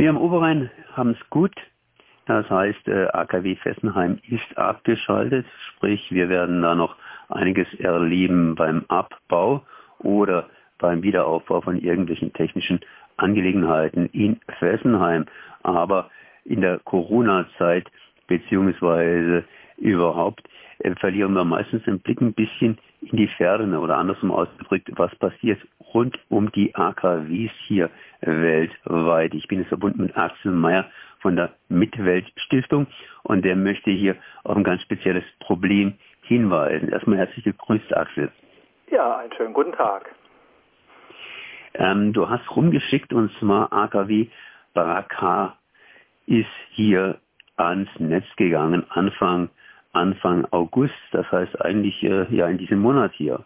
Wir am Oberrhein haben es gut. Das heißt, äh, AKW Fessenheim ist abgeschaltet, sprich wir werden da noch einiges erleben beim Abbau oder beim Wiederaufbau von irgendwelchen technischen Angelegenheiten in Fessenheim. Aber in der Corona-Zeit beziehungsweise überhaupt äh, verlieren wir meistens den Blick ein bisschen in die Ferne oder andersrum ausgedrückt, was passiert rund um die AKWs hier weltweit. Ich bin jetzt verbunden mit Axel Meyer von der Mitweltstiftung und der möchte hier auf ein ganz spezielles Problem hinweisen. Erstmal herzlich gegrüßt, Axel. Ja, einen schönen guten Tag. Ähm, du hast rumgeschickt und zwar AKW Baraka ist hier ans Netz gegangen Anfang Anfang August, das heißt eigentlich äh, ja in diesem Monat hier.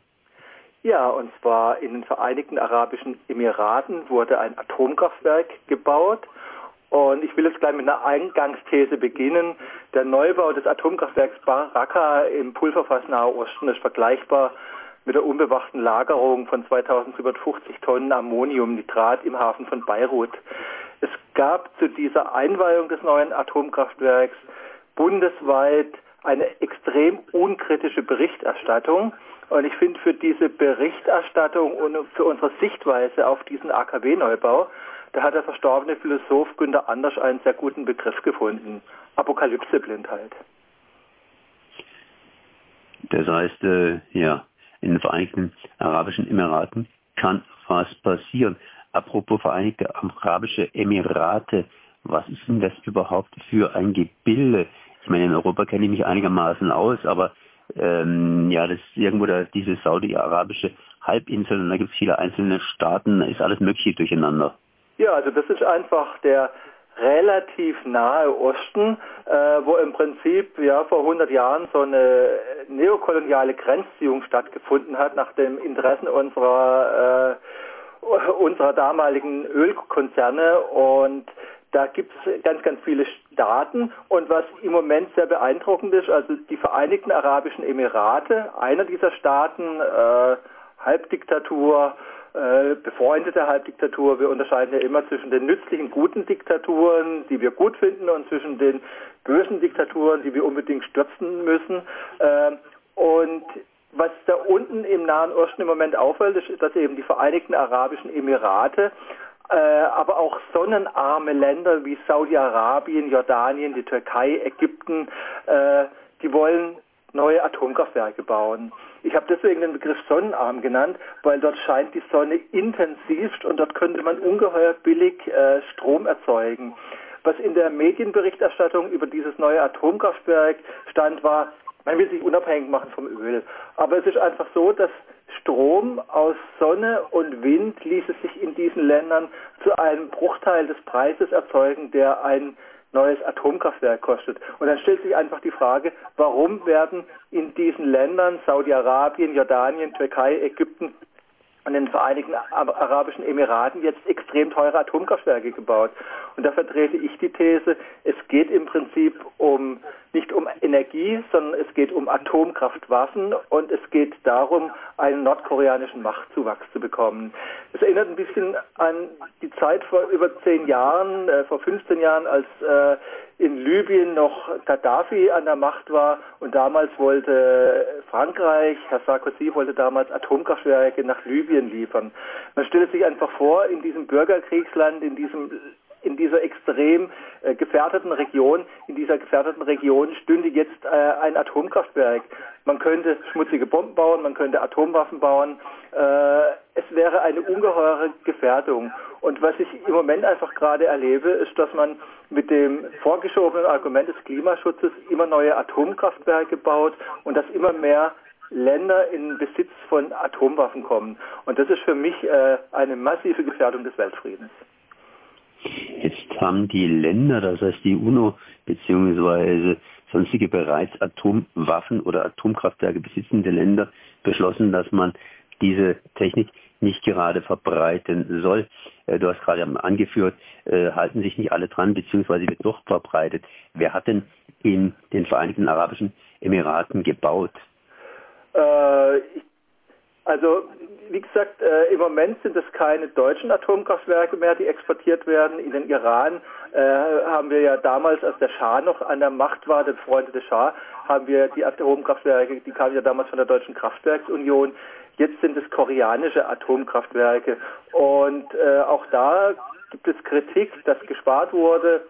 Ja, und zwar in den Vereinigten Arabischen Emiraten wurde ein Atomkraftwerk gebaut. Und ich will jetzt gleich mit einer Eingangsthese beginnen. Der Neubau des Atomkraftwerks Baraka im Pulverfass Nahe Osten ist vergleichbar mit der unbewachten Lagerung von 2750 Tonnen Ammoniumnitrat im Hafen von Beirut. Es gab zu dieser Einweihung des neuen Atomkraftwerks bundesweit eine extrem unkritische Berichterstattung. Und ich finde für diese Berichterstattung und für unsere Sichtweise auf diesen AKW-Neubau, da hat der verstorbene Philosoph Günter Anders einen sehr guten Begriff gefunden. Apokalypseblindheit. Das heißt, äh, ja, in den Vereinigten Arabischen Emiraten kann was passieren. Apropos Vereinigte Arabische Emirate, was ist denn das überhaupt für ein Gebilde? Ich meine, in Europa kenne ich mich einigermaßen aus, aber ähm, ja, das ist irgendwo da, diese saudi-arabische Halbinsel und da gibt es viele einzelne Staaten, da ist alles Mögliche durcheinander. Ja, also das ist einfach der relativ nahe Osten, äh, wo im Prinzip ja vor 100 Jahren so eine neokoloniale Grenzziehung stattgefunden hat nach dem Interessen unserer äh, unserer damaligen Ölkonzerne und da gibt es ganz, ganz viele Staaten und was im Moment sehr beeindruckend ist, also die Vereinigten Arabischen Emirate, einer dieser Staaten, äh, Halbdiktatur, äh, befreundete Halbdiktatur. Wir unterscheiden ja immer zwischen den nützlichen, guten Diktaturen, die wir gut finden, und zwischen den bösen Diktaturen, die wir unbedingt stürzen müssen. Äh, und was da unten im Nahen Osten im Moment auffällt, ist, dass eben die Vereinigten Arabischen Emirate aber auch sonnenarme Länder wie Saudi-Arabien, Jordanien, die Türkei, Ägypten, äh, die wollen neue Atomkraftwerke bauen. Ich habe deswegen den Begriff Sonnenarm genannt, weil dort scheint die Sonne intensivst und dort könnte man ungeheuer billig äh, Strom erzeugen. Was in der Medienberichterstattung über dieses neue Atomkraftwerk stand, war, man will sich unabhängig machen vom Öl. Aber es ist einfach so, dass Strom aus Sonne und Wind ließe sich in diesen Ländern zu einem Bruchteil des Preises erzeugen, der ein neues Atomkraftwerk kostet. Und dann stellt sich einfach die Frage, warum werden in diesen Ländern, Saudi-Arabien, Jordanien, Türkei, Ägypten, und den Vereinigten Arabischen Emiraten jetzt extrem teure Atomkraftwerke gebaut. Und da vertrete ich die These, es geht im Prinzip um nicht um Energie, sondern es geht um Atomkraftwaffen und es geht darum, einen nordkoreanischen Machtzuwachs zu bekommen. Es erinnert ein bisschen an die Zeit vor über zehn Jahren, äh, vor 15 Jahren, als äh, in Libyen noch Gaddafi an der Macht war und damals wollte Frankreich, Herr Sarkozy wollte damals Atomkraftwerke nach Libyen liefern. Man stellt sich einfach vor, in diesem Bürgerkriegsland, in diesem in dieser extrem äh, gefährdeten Region, in dieser gefährdeten Region stünde jetzt äh, ein Atomkraftwerk. Man könnte schmutzige Bomben bauen, man könnte Atomwaffen bauen. Äh, es wäre eine ungeheure Gefährdung. Und was ich im Moment einfach gerade erlebe, ist, dass man mit dem vorgeschobenen Argument des Klimaschutzes immer neue Atomkraftwerke baut und dass immer mehr Länder in Besitz von Atomwaffen kommen. Und das ist für mich äh, eine massive Gefährdung des Weltfriedens. Jetzt haben die Länder, das heißt die UNO beziehungsweise sonstige bereits Atomwaffen oder Atomkraftwerke besitzende Länder beschlossen, dass man diese Technik nicht gerade verbreiten soll. Äh, du hast gerade angeführt, äh, halten sich nicht alle dran, beziehungsweise wird doch verbreitet. Wer hat denn in den Vereinigten Arabischen Emiraten gebaut? Äh, also wie gesagt, äh, im Moment sind es keine deutschen Atomkraftwerke mehr, die exportiert werden. In den Iran äh, haben wir ja damals, als der Schah noch an der Macht war, der Freunde des Schah, haben wir die Atomkraftwerke, die kamen ja damals von der Deutschen Kraftwerksunion. Jetzt sind es koreanische Atomkraftwerke. Und äh, auch da gibt es Kritik, dass gespart wurde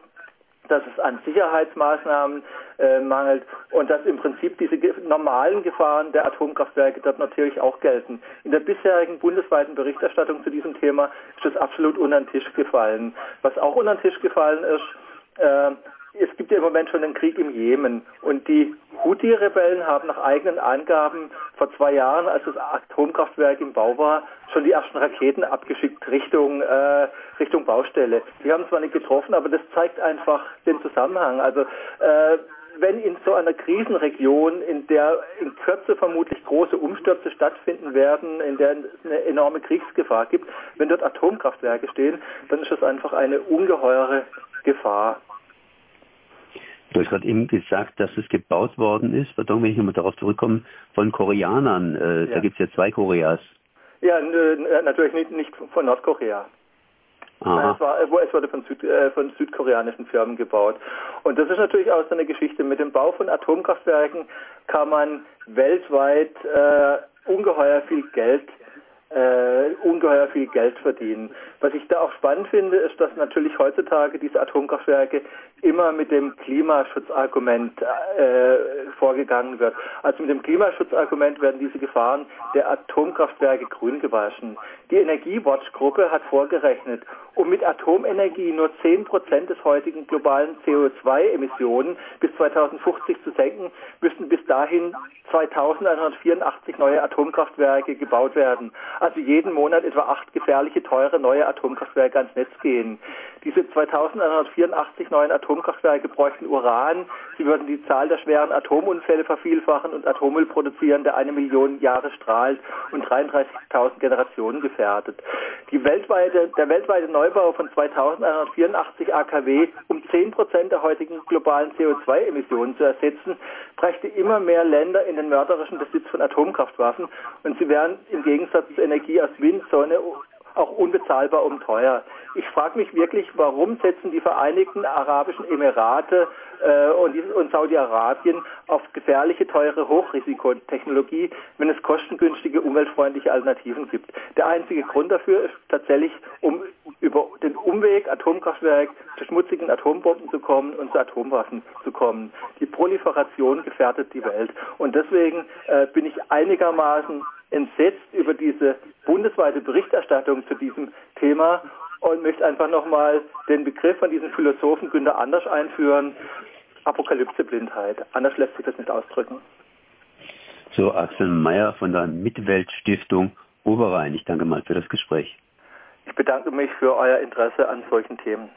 dass es an Sicherheitsmaßnahmen äh, mangelt und dass im Prinzip diese ge normalen Gefahren der Atomkraftwerke dort natürlich auch gelten. In der bisherigen bundesweiten Berichterstattung zu diesem Thema ist das absolut unter den Tisch gefallen. Was auch unter den Tisch gefallen ist, äh, es gibt ja im Moment schon einen Krieg im Jemen und die Houthi-Rebellen haben nach eigenen Angaben vor zwei Jahren, als das Atomkraftwerk im Bau war, schon die ersten Raketen abgeschickt Richtung, äh, Richtung Baustelle. Die haben zwar nicht getroffen, aber das zeigt einfach den Zusammenhang. Also äh, wenn in so einer Krisenregion, in der in Kürze vermutlich große Umstürze stattfinden werden, in der es eine enorme Kriegsgefahr gibt, wenn dort Atomkraftwerke stehen, dann ist das einfach eine ungeheure Gefahr. Du hast gerade eben gesagt, dass es gebaut worden ist, pardon, wenn ich nochmal darauf zurückkomme, von Koreanern. Äh, ja. Da gibt es ja zwei Koreas. Ja, natürlich nicht, nicht von Nordkorea. Es, war, es, wurde von, Süd, äh, von, südkoreanischen Firmen gebaut. Und das ist natürlich auch so eine Geschichte. Mit dem Bau von Atomkraftwerken kann man weltweit äh, ungeheuer viel Geld äh, ungeheuer viel Geld verdienen. Was ich da auch spannend finde, ist, dass natürlich heutzutage diese Atomkraftwerke immer mit dem Klimaschutzargument äh, vorgegangen wird. Also mit dem Klimaschutzargument werden diese Gefahren der Atomkraftwerke grün gewaschen. Die Energiewatch-Gruppe hat vorgerechnet, um mit Atomenergie nur 10 Prozent des heutigen globalen CO2-Emissionen bis 2050 zu senken, müssten bis dahin 2184 neue Atomkraftwerke gebaut werden. Also jeden Monat etwa acht gefährliche, teure neue Atomkraftwerke ans Netz gehen. Diese 2184 neuen Atomkraftwerke bräuchten Uran. Sie würden die Zahl der schweren Atomunfälle vervielfachen und Atommüll produzieren, der eine Million Jahre strahlt und 33.000 Generationen gefährdet. Weltweite, der weltweite Neubau von 2184 AKW, um 10 Prozent der heutigen globalen CO2-Emissionen zu ersetzen, brächte immer mehr Länder in den mörderischen Besitz von Atomkraftwaffen und sie wären im Gegensatz zur Energie aus Wind, Sonne auch unbezahlbar und teuer. Ich frage mich wirklich, warum setzen die Vereinigten Arabischen Emirate äh, und, und Saudi-Arabien auf gefährliche, teure Hochrisikotechnologie, wenn es kostengünstige, umweltfreundliche Alternativen gibt. Der einzige Grund dafür ist tatsächlich, um über den Umweg Atomkraftwerk zu schmutzigen Atombomben zu kommen und zu Atomwaffen zu kommen. Die Proliferation gefährdet die Welt. Und deswegen äh, bin ich einigermaßen entsetzt über diese bundesweite Berichterstattung zu diesem Thema und möchte einfach nochmal den Begriff von diesem Philosophen Günter Anders einführen. Apokalypseblindheit. Anders lässt sich das nicht ausdrücken. So, Axel Meyer von der Mitweltstiftung Oberrhein. Ich danke mal für das Gespräch. Ich bedanke mich für euer Interesse an solchen Themen.